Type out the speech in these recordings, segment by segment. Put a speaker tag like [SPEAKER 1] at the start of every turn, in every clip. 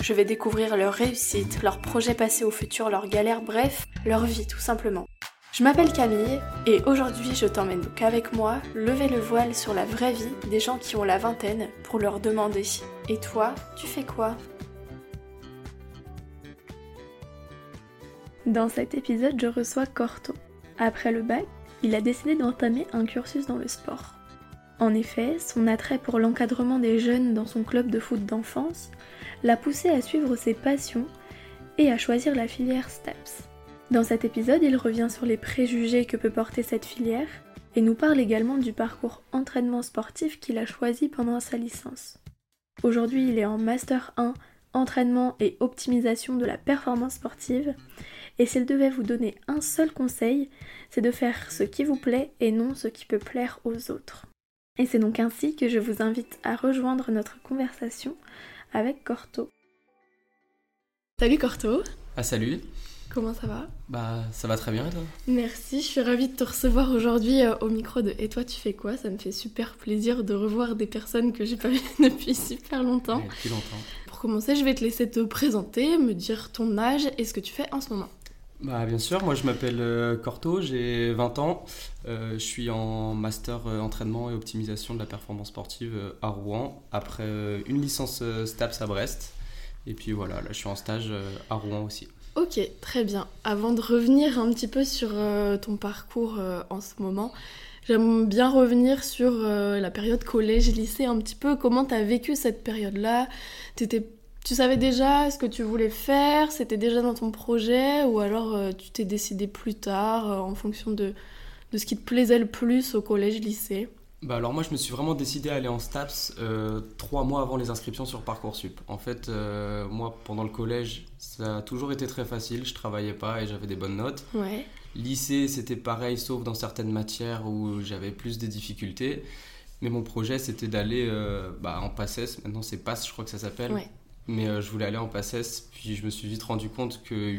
[SPEAKER 1] Je vais découvrir leur réussite, leurs projets passés au futur, leurs galères, bref, leur vie tout simplement. Je m'appelle Camille et aujourd'hui je t'emmène donc avec moi lever le voile sur la vraie vie des gens qui ont la vingtaine pour leur demander Et toi, tu fais quoi? Dans cet épisode, je reçois Corto. Après le bac, il a décidé d'entamer un cursus dans le sport. En effet, son attrait pour l'encadrement des jeunes dans son club de foot d'enfance l'a poussé à suivre ses passions et à choisir la filière STEPS. Dans cet épisode, il revient sur les préjugés que peut porter cette filière et nous parle également du parcours entraînement sportif qu'il a choisi pendant sa licence. Aujourd'hui, il est en Master 1 entraînement et optimisation de la performance sportive et s'il devait vous donner un seul conseil, c'est de faire ce qui vous plaît et non ce qui peut plaire aux autres. Et c'est donc ainsi que je vous invite à rejoindre notre conversation avec Corto. Salut Corto
[SPEAKER 2] Ah salut
[SPEAKER 1] Comment ça va?
[SPEAKER 2] Bah ça va très bien et toi?
[SPEAKER 1] Merci, je suis ravie de te recevoir aujourd'hui euh, au micro de Et toi tu fais quoi? Ça me fait super plaisir de revoir des personnes que j'ai pas vues depuis super longtemps.
[SPEAKER 2] depuis longtemps.
[SPEAKER 1] Pour commencer, je vais te laisser te présenter, me dire ton âge et ce que tu fais en ce moment.
[SPEAKER 2] Bah bien sûr, moi je m'appelle euh, Corto, j'ai 20 ans, euh, je suis en master euh, entraînement et optimisation de la performance sportive à Rouen, après une licence STAPS à Brest, et puis voilà, là je suis en stage à Rouen aussi.
[SPEAKER 1] Ok, très bien. Avant de revenir un petit peu sur ton parcours en ce moment, j'aime bien revenir sur la période collège-lycée un petit peu, comment tu as vécu cette période-là? T'étais tu savais déjà ce que tu voulais faire C'était déjà dans ton projet Ou alors euh, tu t'es décidé plus tard euh, en fonction de, de, ce qui te plaisait le plus au collège, lycée?
[SPEAKER 2] Bah alors moi je me suis vraiment décidé à aller en STAPS euh, trois mois avant les inscriptions sur Parcoursup. En fait moi pendant le collège ça a toujours été très facile, je travaillais pas et j'avais des bonnes notes.
[SPEAKER 1] Ouais.
[SPEAKER 2] Lycée c'était pareil sauf dans certaines matières où j'avais plus de difficultés. Mais mon projet c'était d'aller bah, en PACES, maintenant c'est PASS je crois que ça s'appelle.
[SPEAKER 1] Ouais.
[SPEAKER 2] Mais euh, je voulais aller en PACES, puis je me suis vite rendu compte que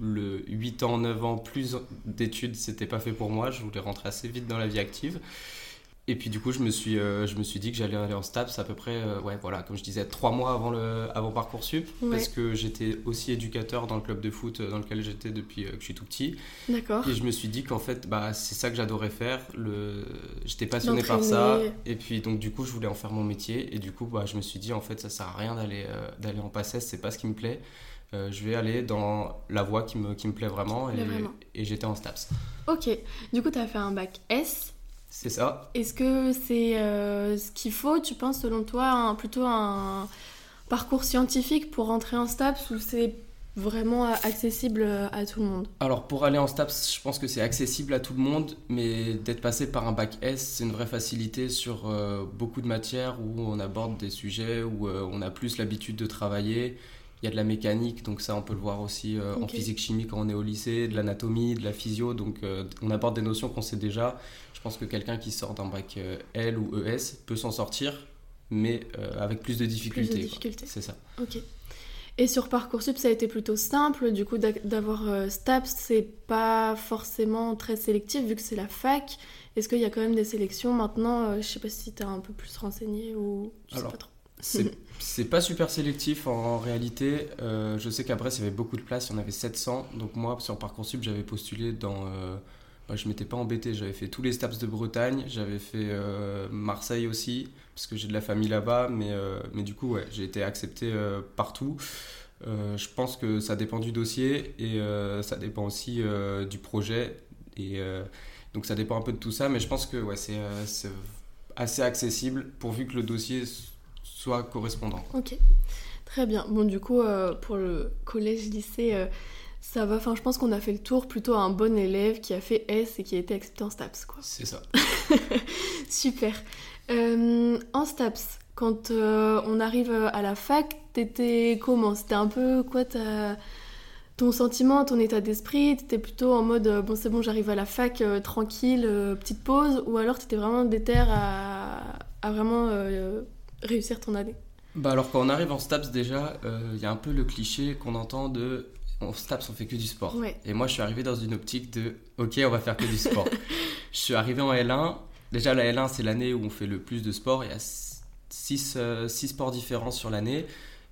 [SPEAKER 2] le 8 ans, 9 ans plus d'études, c'était pas fait pour moi. Je voulais rentrer assez vite dans la vie active. Et puis du coup, je me suis, euh, je me suis dit que j'allais aller en STAPS à peu près, euh, ouais, voilà, comme je disais, trois mois avant, le, avant Parcoursup, parce que j'étais aussi éducateur dans le club de foot dans lequel j'étais depuis que je suis tout petit.
[SPEAKER 1] D'accord.
[SPEAKER 2] Et je me suis dit qu'en fait, bah, c'est ça que j'adorais faire. Le... J'étais passionné par ça. Et puis donc du coup, je voulais en faire mon métier. Et du coup, bah, je me suis dit, en fait, ça sert à rien d'aller euh, d'aller en PACES, c'est pas ce qui me plaît. je vais aller dans la voie qui me, qui me plaît vraiment. Et, et j'étais en STAPS.
[SPEAKER 1] Ok. Du coup, tu as fait un bac S.
[SPEAKER 2] C'est ça.
[SPEAKER 1] Est-ce que c'est euh, ce qu'il faut, tu penses, selon toi, plutôt un parcours scientifique pour rentrer en STAPS ou c'est vraiment accessible à tout le monde?
[SPEAKER 2] Alors pour aller en STAPS, je pense que c'est accessible à tout le monde, mais d'être passé par un bac S, c'est une vraie facilité sur euh, beaucoup de matières où on aborde des sujets où euh, on a plus l'habitude de travailler. Il y a de la mécanique, donc ça on peut le voir aussi en physique-chimie quand on est au lycée, de l'anatomie, de la physio, donc on aborde des notions qu'on sait déjà. Je pense que quelqu'un qui sort d'un bac euh, L ou ES peut s'en sortir, mais euh, avec plus de difficultés.
[SPEAKER 1] difficultés.
[SPEAKER 2] C'est ça.
[SPEAKER 1] Ok. Et sur Parcoursup, ça a été plutôt simple, du coup, d'avoir euh, STAPS, c'est pas forcément très sélectif vu que c'est la fac. Est-ce qu'il y a quand même des sélections maintenant Je sais pas si tu as un peu plus renseigné ou je
[SPEAKER 2] Alors,
[SPEAKER 1] sais pas trop.
[SPEAKER 2] C'est pas super sélectif en, réalité. je sais qu'après, il y avait beaucoup de places, il y en avait 700. Donc, moi, sur Parcoursup, j'avais postulé dans bah, je m'étais pas embêté. J'avais fait tous les STAPS de Bretagne, j'avais fait euh, Marseille aussi, parce que j'ai de la famille là-bas, mais, euh, mais du coup, ouais, j'ai été accepté euh, partout. je pense que ça dépend du dossier et ça dépend aussi du projet. Et donc ça dépend un peu de tout ça, mais je pense que ouais, c'est assez accessible pourvu que le dossier soit correspondant.
[SPEAKER 1] Ok, très bien. Bon, du coup, pour le collège-lycée ça va, enfin je pense qu'on a fait le tour plutôt à un bon élève qui a fait S et qui a été accepté en STAPS quoi.
[SPEAKER 2] C'est ça.
[SPEAKER 1] Super. Euh, en STAPS, quand euh, on arrive à la fac, t'étais comment? C'était un peu quoi ta, ton sentiment, ton état d'esprit, t'étais plutôt en mode euh, bon c'est bon j'arrive à la fac euh, tranquille, euh, petite pause, ou alors t'étais vraiment déter à, à vraiment réussir ton année
[SPEAKER 2] Bah alors quand on arrive en STAPS déjà, il y a un peu le cliché qu'on entend de en STAPS on fait que du sport. Et moi je suis arrivé dans une optique de ok on va faire que du sport. je suis arrivé en L1, déjà la L1 c'est l'année où on fait le plus de sport, il y a 6 sports différents sur l'année.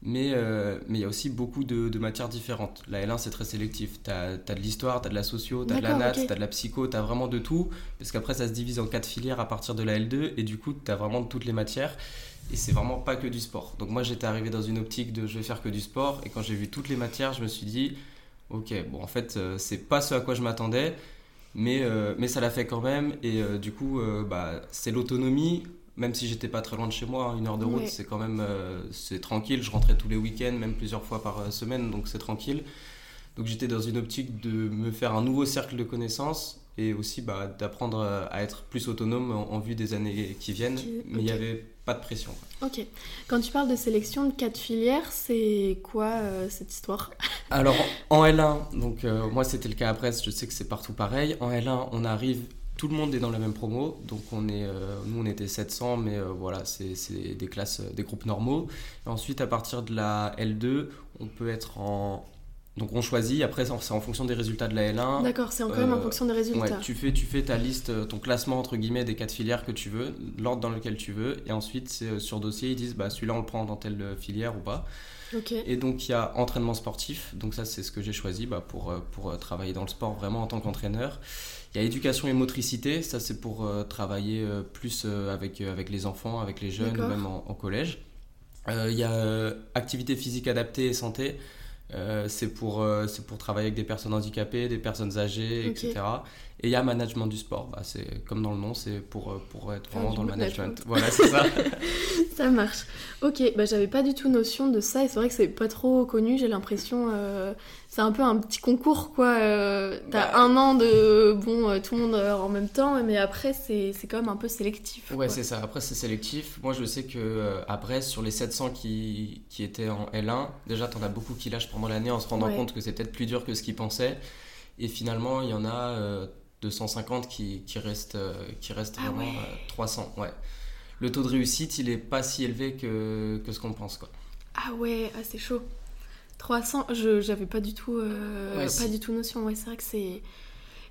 [SPEAKER 2] Mais euh, mais il y a aussi beaucoup de, de, matières différentes. La L1, c'est très sélectif. Tu as, de l'histoire, tu as de la socio, tu as de la nat, tu as de la psycho, tu as vraiment de tout. Parce qu'après, ça se divise en quatre filières à partir de la L2. Et du coup, tu as vraiment toutes les matières. Et c'est vraiment pas que du sport. Donc moi, j'étais arrivé dans une optique de je vais faire que du sport. Et quand j'ai vu toutes les matières, je me suis dit, ok, bon, en fait, euh, c'est pas ce à quoi je m'attendais. Mais, euh, mais ça l'a fait quand même. Et du coup, bah, c'est l'autonomie même si j'étais pas très loin de chez moi, hein, une heure de route, c'est quand même euh, c'est tranquille. Je rentrais tous les week-ends, même plusieurs fois par euh, semaine, donc c'est tranquille. Donc j'étais dans une optique de me faire un nouveau cercle de connaissances et aussi bah, d'apprendre à être plus autonome en, vue des années qui viennent. Mais il n'y avait pas de pression.
[SPEAKER 1] Ok. Quand tu parles de sélection de quatre filières, c'est quoi euh, cette histoire?
[SPEAKER 2] Alors en L1, donc moi c'était le cas à Brest, je sais que c'est partout pareil. En L1, on arrive tout le monde est dans la même promo, donc on est, euh, nous on était 700, mais euh, voilà, c'est des classes, euh, des groupes normaux. Et ensuite, à partir de la L2, on peut être en. Donc on choisit, après c'est en fonction des résultats de la L1.
[SPEAKER 1] D'accord, c'est quand même en fonction des résultats.
[SPEAKER 2] tu, fais, tu fais ta liste, ton classement entre guillemets des quatre filières que tu veux, l'ordre dans lequel tu veux, et ensuite c'est sur dossier, ils disent bah, celui-là on le prend dans telle filière ou pas. Et donc il y a entraînement sportif, donc ça c'est ce que j'ai choisi bah, pour, pour travailler dans le sport vraiment en tant qu'entraîneur. Il y a éducation et motricité, ça c'est pour euh, travailler euh, plus euh, avec, avec les enfants, avec les jeunes, même en, collège. il y a activité physique adaptée et santé, c'est pour, c'est pour travailler avec des personnes handicapées, des personnes âgées, etc. Et il y a management du sport, bah, c'est comme dans le nom, c'est pour, pour être vraiment dans le management. Voilà, c'est ça.
[SPEAKER 1] ça marche. Ok, bah, j'avais pas du tout notion de ça et c'est vrai que c'est pas trop connu, j'ai l'impression c'est un peu un petit concours quoi. Euh, t'as bah. un an de bon euh, tout le monde euh, en même temps, mais après c'est quand même un peu sélectif.
[SPEAKER 2] Ouais, c'est ça. Après c'est sélectif. Moi je sais que à Brest sur les 700 qui, qui étaient en L1, déjà t'en as beaucoup qui lâchent pendant l'année en se rendant compte que c'est peut-être plus dur que ce qu'ils pensaient. Et finalement il y en a 250 qui, qui restent qui restent ah vraiment 300. Ouais. Le taux de réussite il est pas si élevé que, que ce qu'on pense quoi.
[SPEAKER 1] Ah ouais, ah, c'est chaud. 300, je j'avais pas du tout euh, pas du tout notion. Ouais, c'est vrai que c'est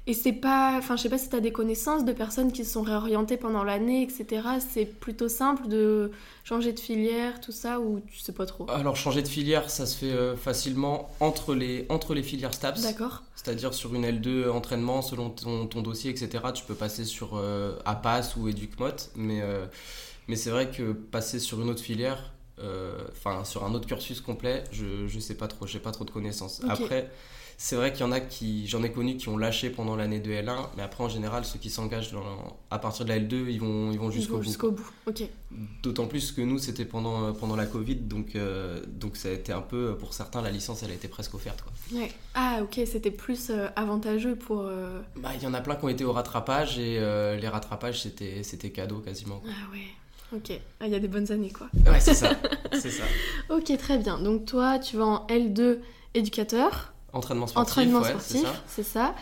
[SPEAKER 1] et c'est pas enfin je sais pas si tu as des connaissances de personnes qui se sont réorientées pendant l'année etc. C'est plutôt simple de changer de filière tout ça ou tu sais pas trop?
[SPEAKER 2] Alors changer de filière, ça se fait euh, facilement entre les entre les filières STAPS.
[SPEAKER 1] D'accord.
[SPEAKER 2] C'est-à-dire sur une L2 entraînement selon ton, ton, dossier etc. Tu peux passer sur euh, APAS ou EducMot mais mais c'est vrai que passer sur une autre filière euh, enfin sur un autre cursus complet, je, je sais pas trop, j'ai pas trop de connaissances. Après, c'est vrai qu'il y en a qui, j'en ai connu qui ont lâché pendant l'année de L1, mais après en général, ceux qui s'engagent à partir de la L2, ils vont, ils vont jusqu'au bout.
[SPEAKER 1] Jusqu'au bout, ok.
[SPEAKER 2] D'autant plus que nous, c'était pendant, euh, pendant la Covid, donc, euh, donc ça a été un peu, pour certains, la licence, elle a été presque offerte. Quoi.
[SPEAKER 1] Ouais. Ah, ok, c'était plus avantageux pour.
[SPEAKER 2] Bah, il y en a plein qui ont été au rattrapage, et les rattrapages, c'était, c'était cadeau quasiment.
[SPEAKER 1] Ah, ouais. Ok, ah, il y a des bonnes années quoi.
[SPEAKER 2] Ouais, c'est ça. c'est ça.
[SPEAKER 1] ok, très bien. Donc toi, tu vas en L2 éducateur.
[SPEAKER 2] Entraînement sportif.
[SPEAKER 1] Entraînement sportif, c'est ça.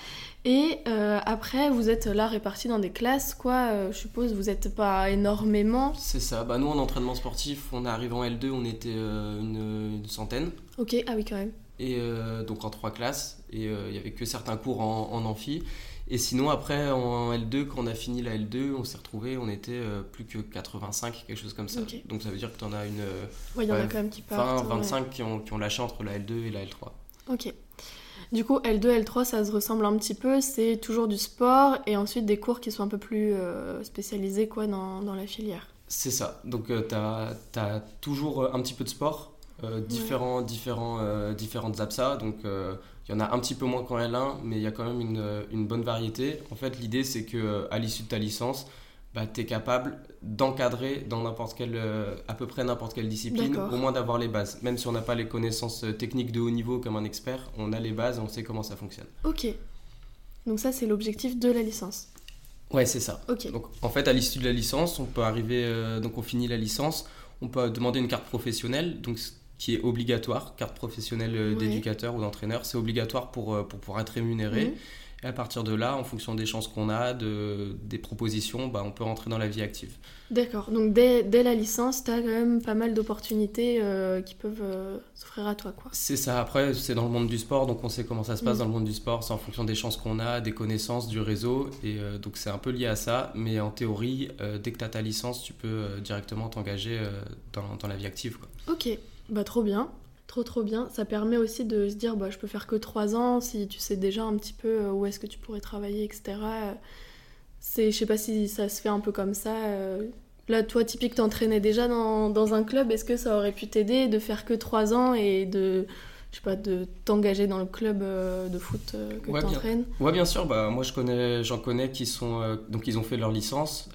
[SPEAKER 1] Et euh, après, vous êtes là répartis dans des classes, quoi. Euh, je suppose, vous n'êtes pas énormément.
[SPEAKER 2] C'est ça. Bah, nous, en entraînement sportif, on est arrivé en L2, on était euh, une, centaine.
[SPEAKER 1] Ok, ah oui, quand même.
[SPEAKER 2] Et donc en trois classes. Et il n'y avait que certains cours en, en amphi. Et sinon, après, en L2, quand on a fini la L2, on s'est retrouvé, on était plus que 85, quelque chose comme ça. Donc ça veut dire que tu en as une.
[SPEAKER 1] Ouais, il y en a quand même qui partent.
[SPEAKER 2] 20, 25 qui, ont, qui ont lâché entre la L2 et la L3.
[SPEAKER 1] Ok. Du coup, L2, L3, ça se ressemble un petit peu. C'est toujours du sport et ensuite des cours qui sont un peu plus euh, spécialisés quoi, dans, dans la filière.
[SPEAKER 2] C'est ça. Donc, euh, tu as, toujours un petit peu de sport, différents, différents, différentes APSA. Donc, il y en a un petit peu moins qu'en L1, mais il y a quand même une, une bonne variété. En fait, l'idée, c'est que à l'issue de ta licence, bah, tu es capable d'encadrer dans n'importe quelle, euh, à peu près n'importe quelle discipline, au moins d'avoir les bases. Même si on n'a pas les connaissances euh, techniques de haut niveau comme un expert, on a les bases et on sait comment ça fonctionne.
[SPEAKER 1] Ok. Donc ça, c'est l'objectif de la licence.
[SPEAKER 2] Ouais, c'est ça.
[SPEAKER 1] Ok.
[SPEAKER 2] Donc en fait, à l'issue de la licence, on peut arriver, euh, donc on finit la licence, on peut demander une carte professionnelle. Donc qui est obligatoire, carte professionnelle d'éducateur ou d'entraîneur, c'est obligatoire pour, pour pouvoir être rémunéré. Mhm. Et à partir de là, en fonction des chances qu'on a, de, des propositions, bah, on peut rentrer dans la vie active.
[SPEAKER 1] D'accord. Donc dès, dès, la licence, tu as quand même pas mal d'opportunités euh, qui peuvent euh, s'offrir à toi. quoi.
[SPEAKER 2] C'est ça. Après, c'est dans le monde du sport, donc on sait comment ça se passe mm. dans le monde du sport. C'est en fonction des chances qu'on a, des connaissances, du réseau. Et euh, donc c'est un peu lié à ça. Mais en théorie, dès que tu as ta licence, tu peux directement t'engager dans, dans, la vie active. Quoi.
[SPEAKER 1] Ok. Bah trop bien. Trop trop bien. Ça permet aussi de se dire bah, je peux faire que 3 ans si tu sais déjà un petit peu euh, où est-ce que tu pourrais travailler, etc. C'est, je sais pas si ça se fait un peu comme ça. Euh. Là, toi, typique, t'entraînais déjà dans, dans, un club. Est-ce que ça aurait pu t'aider de faire que 3 ans et de, je sais pas, de t'engager dans le club euh, de foot que
[SPEAKER 2] ouais,
[SPEAKER 1] tu entraînes
[SPEAKER 2] Ouais, bien sûr. Bah, moi, je connais, j'en connais qui sont, donc ils ont fait leur licence.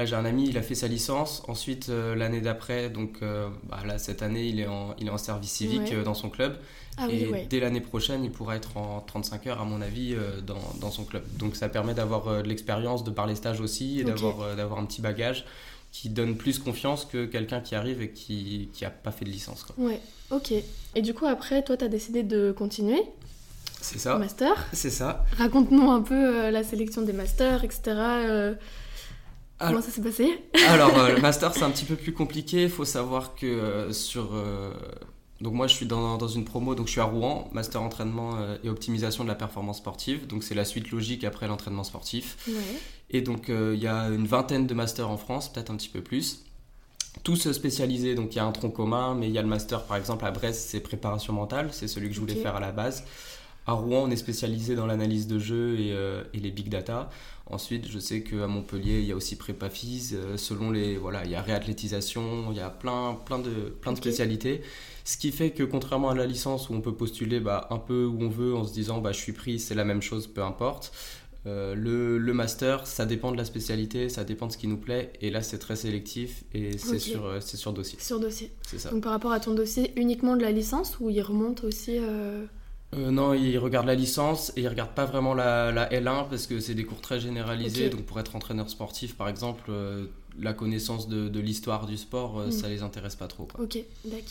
[SPEAKER 2] Là, j'ai un ami, il a fait sa licence. Ensuite, euh, l'année d'après, donc euh, bah, là, cette année, il est en, il est en service civique euh, dans son club. Ah et dès l'année prochaine, il pourra être en 35 heures, à mon avis, dans, dans, son club. Donc, ça permet d'avoir de l'expérience, de par les stages aussi, et d'avoir d'avoir un petit bagage qui donne plus confiance que quelqu'un qui arrive et qui n'a pas fait de licence. Quoi.
[SPEAKER 1] Ouais, ok. Et du coup, après, toi, tu as décidé de continuer
[SPEAKER 2] C'est ça.
[SPEAKER 1] Master?
[SPEAKER 2] C'est ça.
[SPEAKER 1] Raconte-nous un peu la sélection des masters, etc. Comment ça s'est passé?
[SPEAKER 2] Alors, euh, le master, c'est un petit peu plus compliqué. Il faut savoir que euh, sur. Euh, donc, moi, je suis dans, dans, une promo, donc je suis à Rouen, master entraînement et optimisation de la performance sportive. Donc, c'est la suite logique après l'entraînement sportif. Et donc, il y a une vingtaine de masters en France, peut-être un petit peu plus. Tous spécialisés, donc il y a un tronc commun, mais il y a le master par exemple à Brest, c'est préparation mentale, c'est celui que je voulais faire à la base. À Rouen, on est spécialisé dans l'analyse de jeux et, et, les big data. Ensuite, je sais qu'à Montpellier, il y a aussi prépa phys, euh, selon les voilà, il y a réathlétisation, il y a plein plein de plein de spécialités. Ce qui fait que contrairement à la licence où on peut postuler bah, un peu où on veut en se disant bah je suis pris, c'est la même chose, peu importe. Euh, le, le, master, ça dépend de la spécialité, ça dépend de ce qui nous plaît. Et là, c'est très sélectif et c'est sur, euh, sur dossier.
[SPEAKER 1] Sur dossier.
[SPEAKER 2] C'est ça.
[SPEAKER 1] Donc par rapport à ton dossier, uniquement de la licence ou il remonte aussi
[SPEAKER 2] euh, non, il regarde la licence et il regarde pas vraiment la, la L1 parce que c'est des cours très généralisés. Donc pour être entraîneur sportif, par exemple, euh, la connaissance de, de l'histoire du sport, euh, mm. ça les intéresse pas trop.
[SPEAKER 1] Ok, d'accord.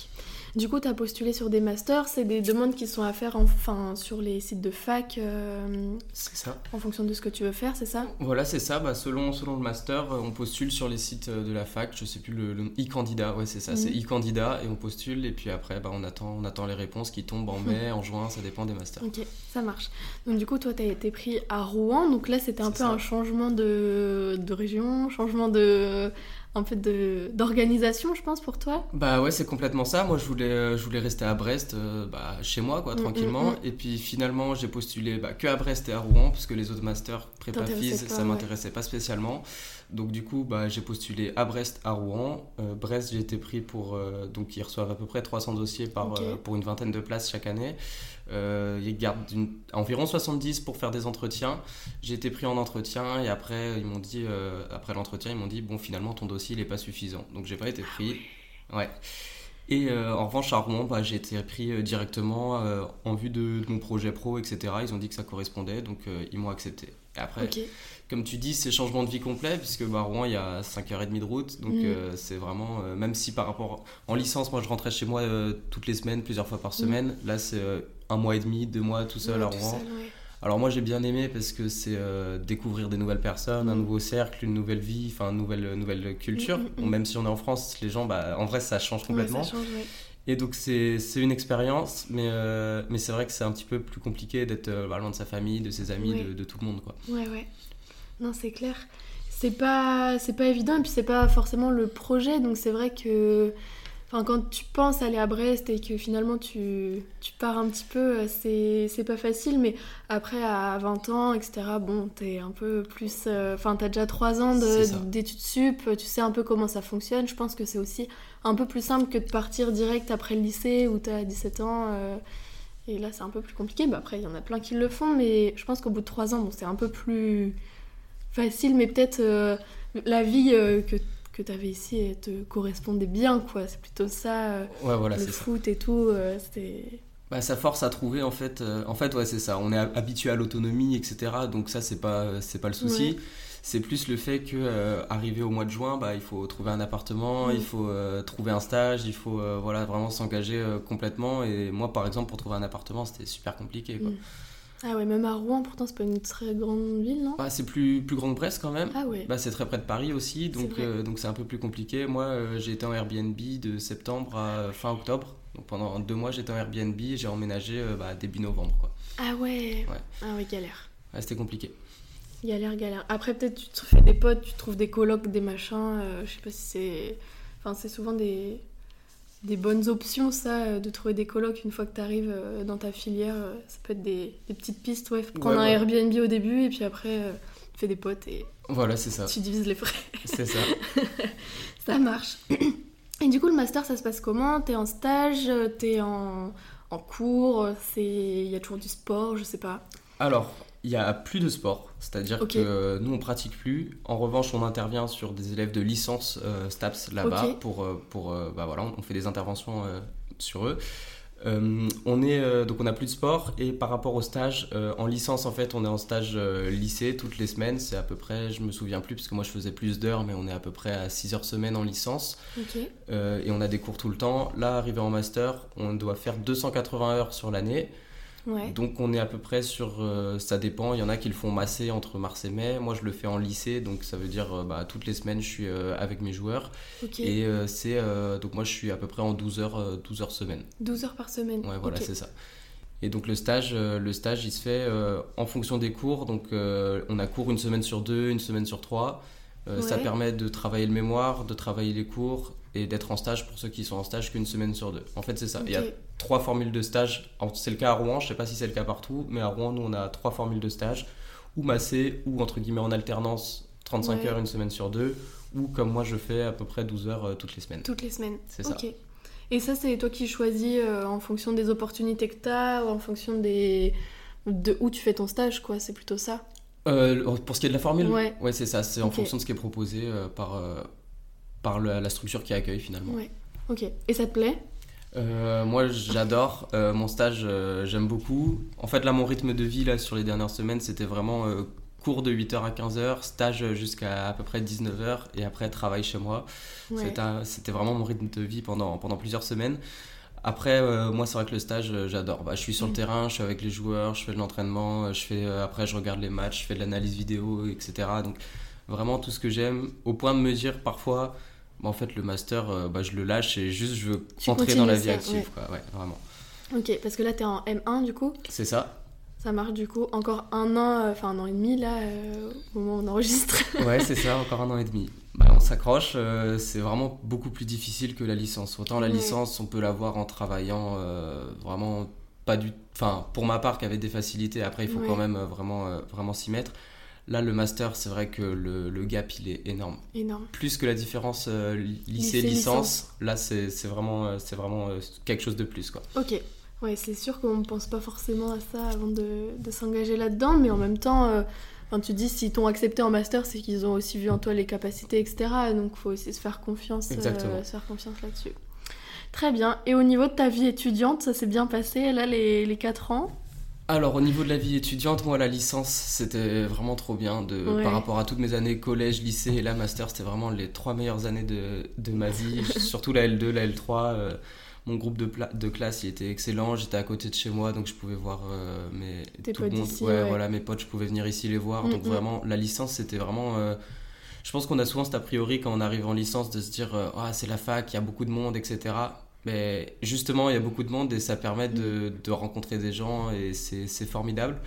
[SPEAKER 1] Du coup, tu as postulé sur des masters, c'est des demandes qui sont à faire enfin, sur les sites de fac.
[SPEAKER 2] Euh, c'est ça.
[SPEAKER 1] En fonction de ce que tu veux faire, c'est ça?
[SPEAKER 2] Voilà, c'est ça. Bah, selon, selon le master, euh, on postule sur les sites euh, de la fac. Je sais plus le, e-candidat, ouais, c'est ça. C'est mhm. e-candidat et on postule. Et puis après, bah, on, attend, on attend les réponses qui tombent en mai, en juin, ça dépend des masters.
[SPEAKER 1] Ok, ça marche. Donc, du coup, toi, tu as été pris à Rouen. Donc là, c'était un peu un changement de, de région, changement de un peu d'organisation, je pense, pour toi
[SPEAKER 2] Bah ouais, c'est complètement ça. Moi, je voulais, je voulais rester à Brest, euh, bah, chez moi, quoi, mm, tranquillement. Mm, mm. Et puis finalement, j'ai postulé bah, que à Brest et à Rouen, parce que les autres masters prépa ça m'intéressait pas spécialement. Donc du coup, bah, j'ai postulé à Brest, à Rouen. Euh, Brest, j'ai été pris pour... donc ils reçoivent à peu près 300 dossiers par, pour une vingtaine de places chaque année. Euh, ils gardent environ 70 pour faire des entretiens. J'ai été pris en entretien et après ils m'ont dit, euh, après l'entretien, ils m'ont dit bon finalement ton dossier il est pas suffisant, donc j'ai pas été pris. Ouais. Et euh, en revanche, à Rouen, bah, j'ai été pris directement en vue de, mon projet pro, etc. Ils ont dit que ça correspondait, donc ils m'ont accepté. Et après, comme tu dis, c'est changement de vie complet, puisque bah, Rouen, il y a 5h30 de route. Donc, mm. c'est vraiment, même si par rapport en licence, moi, je rentrais chez moi toutes les semaines, plusieurs fois par mm. semaine, là, c'est un mois et demi, deux mois tout seul à Rouen. Alors moi j'ai bien aimé parce que c'est euh, découvrir des nouvelles personnes, un mm. nouveau cercle, une nouvelle vie, enfin une nouvelle, nouvelle culture. Même si on est en France, les gens, bah, en vrai ça change complètement. Et donc c'est une expérience, mais, euh, mais c'est vrai que c'est un petit peu plus compliqué d'être euh, bah, loin de sa famille, de ses amis, de, de, tout le monde. Quoi.
[SPEAKER 1] Ouais, ouais. Non, c'est clair. C'est pas, pas évident et puis c'est pas forcément le projet, donc c'est vrai que Enfin, quand tu penses aller à Brest et que finalement tu, tu pars un petit peu, c'est pas facile, mais après à 20 ans, etc., bon, t'es un peu plus. Euh, enfin, t'as déjà 3 ans d'études sup, tu sais un peu comment ça fonctionne. Je pense que c'est aussi un peu plus simple que de partir direct après le lycée où t'as 17 ans. Euh, et là, c'est un peu plus compliqué. Bah, après, il y en a plein qui le font, mais je pense qu'au bout de 3 ans, bon, c'est un peu plus facile, mais peut-être la vie que que tu avais ici te correspondait bien, quoi. C'est plutôt ça, euh,
[SPEAKER 2] ouais, voilà,
[SPEAKER 1] le foot et tout, euh, c'était...
[SPEAKER 2] Bah, ça force à trouver, en fait, euh, en fait, ouais, c'est ça. On est habitué à l'autonomie, etc. Donc ça, c'est pas, c'est pas le souci. C'est plus le fait que euh, arrivé au mois de juin, bah, il faut trouver un appartement,
[SPEAKER 1] Mm.
[SPEAKER 2] il faut euh, trouver un stage, il faut euh, voilà, vraiment s'engager euh, complètement. Et moi, par exemple, pour trouver un appartement, c'était super compliqué. Quoi.
[SPEAKER 1] Mm. Ah ouais, même à Rouen, pourtant, c'est pas une très grande ville, non?
[SPEAKER 2] Bah, c'est plus, plus grand que Brest quand même.
[SPEAKER 1] Ah ouais.
[SPEAKER 2] Bah, c'est très près de Paris aussi, donc euh, donc c'est un peu plus compliqué. Moi, euh, j'ai été en Airbnb de septembre à fin octobre. Donc pendant deux mois, j'étais en Airbnb et j'ai emménagé euh, bah, début novembre. Quoi.
[SPEAKER 1] Ah ouais.
[SPEAKER 2] Ouais.
[SPEAKER 1] Ah ouais, galère.
[SPEAKER 2] Ouais, c'était compliqué.
[SPEAKER 1] Galère, galère. Après, peut-être tu te fais des potes, tu trouves des colocs, des machins. je sais pas si c'est. Enfin, c'est souvent des... des bonnes options, ça, euh, de trouver des colocs une fois que tu arrives dans ta filière. euh, Ça peut être des, des petites pistes, ouais. Prendre
[SPEAKER 2] Ouais,
[SPEAKER 1] un
[SPEAKER 2] ouais.
[SPEAKER 1] Airbnb au début et puis après, euh, tu fais des potes et
[SPEAKER 2] Voilà, c'est ça.
[SPEAKER 1] tu divises les frais.
[SPEAKER 2] C'est ça.
[SPEAKER 1] Ça marche. Et du coup, le master, ça se passe comment? T'es en stage T'es en, en cours Il y a toujours du sport Je sais pas.
[SPEAKER 2] Alors, il y a plus de sport, c'est-à-dire que nous on pratique plus. En revanche, on intervient sur des élèves de licence euh, STAPS là-bas pour euh, pour euh, bah voilà, on fait des interventions sur eux. On est donc on a plus de sport et par rapport au stage en licence en fait on est en stage lycée toutes les semaines. C'est à peu près je me souviens plus parce que moi je faisais plus d'heures mais on est à peu près à 6 heures semaine en licence. Et on a des cours tout le temps. Là arrivé en master on doit faire 280 heures sur l'année
[SPEAKER 1] Ouais.
[SPEAKER 2] donc on est à peu près sur, euh, ça dépend, il y en a qui le font masser entre mars et mai, moi je le fais en lycée, donc ça veut dire euh, bah, toutes les semaines je suis euh, avec mes joueurs, et euh, c'est, donc moi je suis à peu près en 12 heures, euh, 12 heures semaine,
[SPEAKER 1] 12 heures par semaine.
[SPEAKER 2] ouais voilà c'est ça. Et donc le stage, le stage il se fait en fonction des cours, donc on a cours une semaine sur deux, une semaine sur trois, ça permet de travailler le mémoire, de travailler les cours, et d'être en stage pour ceux qui sont en stage qu'une semaine sur deux. En fait c'est ça, il y a trois formules de stage. C'est le cas à Rouen, je sais pas si c'est le cas partout, mais à Rouen, nous, on a trois formules de stage, ou massé, ou entre guillemets en alternance, 35
[SPEAKER 1] Ouais.
[SPEAKER 2] heures une semaine sur deux, ou comme moi, je fais à peu près 12 heures euh, toutes les semaines.
[SPEAKER 1] Toutes les semaines.
[SPEAKER 2] C'est ça.
[SPEAKER 1] Et ça, c'est toi qui choisis euh, en fonction des opportunités que tu as, ou en fonction des... de où tu fais ton stage, quoi. C'est plutôt ça.
[SPEAKER 2] Euh, pour ce qui est de la formule,
[SPEAKER 1] Ouais.
[SPEAKER 2] c'est ça, c'est en fonction de ce qui est proposé par, par le- la structure qui accueille finalement.
[SPEAKER 1] Ouais. Ok. Et ça te plaît?
[SPEAKER 2] Euh, moi, j'adore euh, mon stage, euh, j'aime beaucoup. En fait, là, mon rythme de vie là, sur les dernières semaines, c'était vraiment cours de 8h à 15h, stage jusqu'à à peu près 19h, et après, travail chez moi.
[SPEAKER 1] Ouais.
[SPEAKER 2] C'était vraiment mon rythme de vie pendant, pendant plusieurs semaines. Après, euh, moi, c'est vrai que le stage, euh, j'adore. Bah, je suis sur
[SPEAKER 1] Mm.
[SPEAKER 2] le terrain, je suis avec les joueurs, je fais de l'entraînement, je fais, euh, après, je regarde les matchs, je fais de l'analyse vidéo, etc. Donc, vraiment tout ce que j'aime, au point de me dire parfois, en fait, le master, euh, bah, je le lâche et juste je veux
[SPEAKER 1] Tu
[SPEAKER 2] entrer dans la vie
[SPEAKER 1] ça,
[SPEAKER 2] active. Quoi. Ouais, vraiment.
[SPEAKER 1] Ok. Parce que là, t'es en M1, du coup.
[SPEAKER 2] C'est ça.
[SPEAKER 1] Ça marche, du coup, encore un an, euh, enfin un an et demi, là, euh, au moment où on enregistre.
[SPEAKER 2] Ouais, c'est ça, encore un an et demi. Bah, on s'accroche, euh, c'est vraiment beaucoup plus difficile que la licence. Autant la
[SPEAKER 1] Ouais.
[SPEAKER 2] licence, on peut l'avoir en travaillant euh, vraiment pas du... Enfin, pour ma part, qui avait des facilités, après, il faut
[SPEAKER 1] Ouais.
[SPEAKER 2] quand même euh, vraiment, vraiment s'y mettre. Là, le master, c'est vrai que le, le gap, il est énorme.
[SPEAKER 1] Énorme.
[SPEAKER 2] Plus que la différence euh,
[SPEAKER 1] Lycée,
[SPEAKER 2] lycée-licence, là, c'est vraiment, euh, c'est vraiment euh, quelque chose de plus, quoi.
[SPEAKER 1] Ok. Ouais, c'est sûr qu'on ne pense pas forcément à ça avant de, de s'engager là-dedans, mais en même temps, euh, enfin, tu dis, s'ils t'ont accepté en master, c'est qu'ils ont aussi vu en toi les capacités, etc. Donc, il faut aussi se faire confiance, se faire confiance là-dessus. Très bien. Et au niveau de ta vie étudiante, ça s'est bien passé, là, les, les 4 ans?
[SPEAKER 2] Alors au niveau de la vie étudiante, moi la licence c'était vraiment trop bien de,
[SPEAKER 1] Ouais.
[SPEAKER 2] par rapport à toutes mes années collège, lycée et là master c'était vraiment les trois meilleures années de, de ma vie, surtout la L2, la L3. euh, mon groupe de, classe il était excellent, j'étais à côté de chez moi donc je pouvais voir euh, mes,
[SPEAKER 1] Tes
[SPEAKER 2] tout le
[SPEAKER 1] potes
[SPEAKER 2] monde.
[SPEAKER 1] ici,
[SPEAKER 2] ouais,
[SPEAKER 1] ouais.
[SPEAKER 2] voilà mes potes, je pouvais venir ici les voir
[SPEAKER 1] Mm,
[SPEAKER 2] donc
[SPEAKER 1] mm.
[SPEAKER 2] vraiment la licence c'était vraiment... euh, je pense qu'on a souvent cet a priori quand on arrive en licence de se dire euh, ah c'est la fac, il y a beaucoup de monde etc. Mais justement, il y a beaucoup de monde et ça permet de, rencontrer des gens et c'est formidable.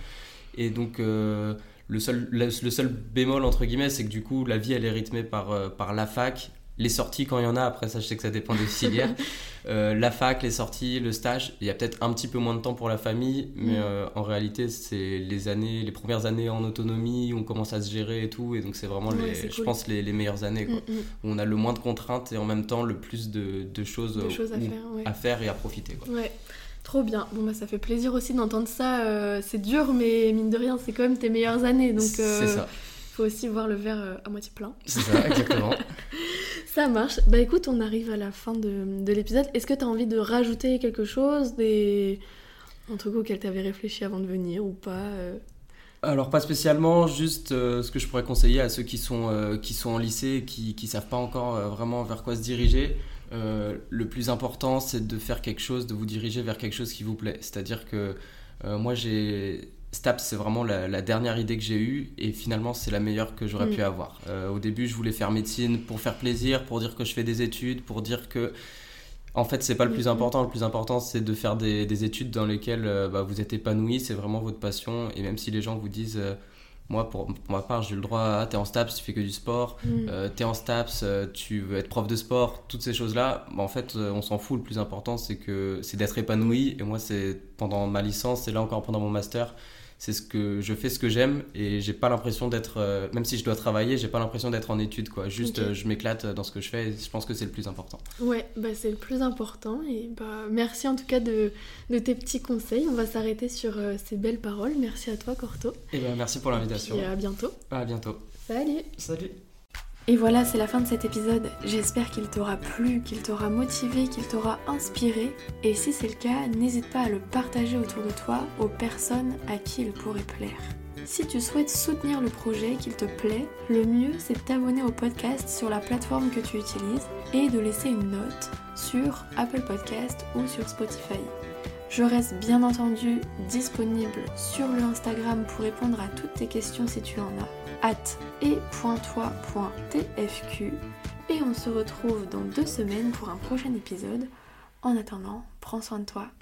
[SPEAKER 2] Et donc, euh, le, seul, le, le seul bémol, entre guillemets, c'est que du coup, la vie, elle est rythmée par, euh, par la fac. Les sorties, quand il y en a, après ça, je sais que ça dépend des filières. Euh, la fac, les sorties, le stage, il y a peut-être un petit peu moins de temps pour la famille, mais
[SPEAKER 1] Mm.
[SPEAKER 2] euh, en réalité, c'est les années, les premières années en autonomie, où on commence à se gérer et tout, et donc c'est vraiment,
[SPEAKER 1] Ouais,
[SPEAKER 2] les, je pense, les, les meilleures années, quoi.
[SPEAKER 1] Mm, mm.
[SPEAKER 2] Où on a le moins de contraintes et en même temps le plus de, de choses,
[SPEAKER 1] De
[SPEAKER 2] euh,
[SPEAKER 1] choses à
[SPEAKER 2] où-
[SPEAKER 1] faire, ouais.
[SPEAKER 2] à faire et à profiter, quoi.
[SPEAKER 1] Ouais, trop bien. Bon, bah, ça fait plaisir aussi d'entendre ça. euh, c'est dur, mais mine de rien, c'est quand même tes meilleures années. Donc,
[SPEAKER 2] C'est ça,
[SPEAKER 1] faut aussi voir le verre à moitié plein.
[SPEAKER 2] c'est ça, exactement.
[SPEAKER 1] Ça marche. Bah, écoute, on arrive à la fin de, de l'épisode. Est-ce que tu as envie de rajouter quelque chose des... Un truc auquel tu avais réfléchi avant de venir ou pas euh,
[SPEAKER 2] alors pas spécialement, juste euh, ce que je pourrais conseiller à ceux qui sont, euh, qui sont en lycée et qui ne savent pas encore vraiment vers quoi se diriger. le plus important, c'est de faire quelque chose, de vous diriger vers quelque chose qui vous plaît. C'est-à-dire que moi, j'ai STAPS, c'est vraiment la, dernière idée que j'ai eue et finalement, c'est la meilleure que j'aurais mm. pu avoir. au début, je voulais faire médecine pour faire plaisir, pour dire que je fais des études, pour dire que en fait, c'est pas le plus important. Le plus important, c'est de faire des, études dans lesquelles euh, bah, vous êtes épanoui, c'est vraiment votre passion. Et même si les gens vous disent, euh, moi, pour, ma part, j'ai le droit à, t'es en STAPS, tu fais que du sport, mm. euh, t'es en STAPS, tu veux être prof de sport, toutes ces choses-là, bah, en fait, on s'en fout. Le plus important, c'est que c'est d'être épanoui. Et moi, c'est pendant ma licence, et là encore pendant mon master, c'est ce que je fais ce que j'aime et j'ai pas l'impression d'être euh, même si je dois travailler j'ai pas l'impression d'être en études quoi. Juste euh, je m'éclate dans ce que je fais et je pense que c'est le plus important.
[SPEAKER 1] Ouais bah c'est le plus important et bah merci en tout cas de, de tes petits conseils. On va s'arrêter sur euh, ces belles paroles. Merci à toi Corto.
[SPEAKER 2] Et ben merci pour l'invitation.
[SPEAKER 1] et à bientôt.
[SPEAKER 2] À bientôt.
[SPEAKER 1] Salut.
[SPEAKER 2] Salut
[SPEAKER 1] et voilà, c'est la fin de cet épisode. J'espère qu'il t'aura plu, qu'il t'aura motivé, qu'il t'aura inspiré. Et si c'est le cas, n'hésite pas à le partager autour de toi aux personnes à qui il pourrait plaire. Si tu souhaites soutenir le projet, qu'il te plaît, le mieux c'est de t'abonner au podcast sur la plateforme que tu utilises et de laisser une note sur Apple Podcast ou sur Spotify. Je reste bien entendu disponible sur le Instagram pour répondre à toutes tes questions si tu en as at et.toi.tfq et on se retrouve dans deux semaines pour un prochain épisode. En attendant, prends soin de toi.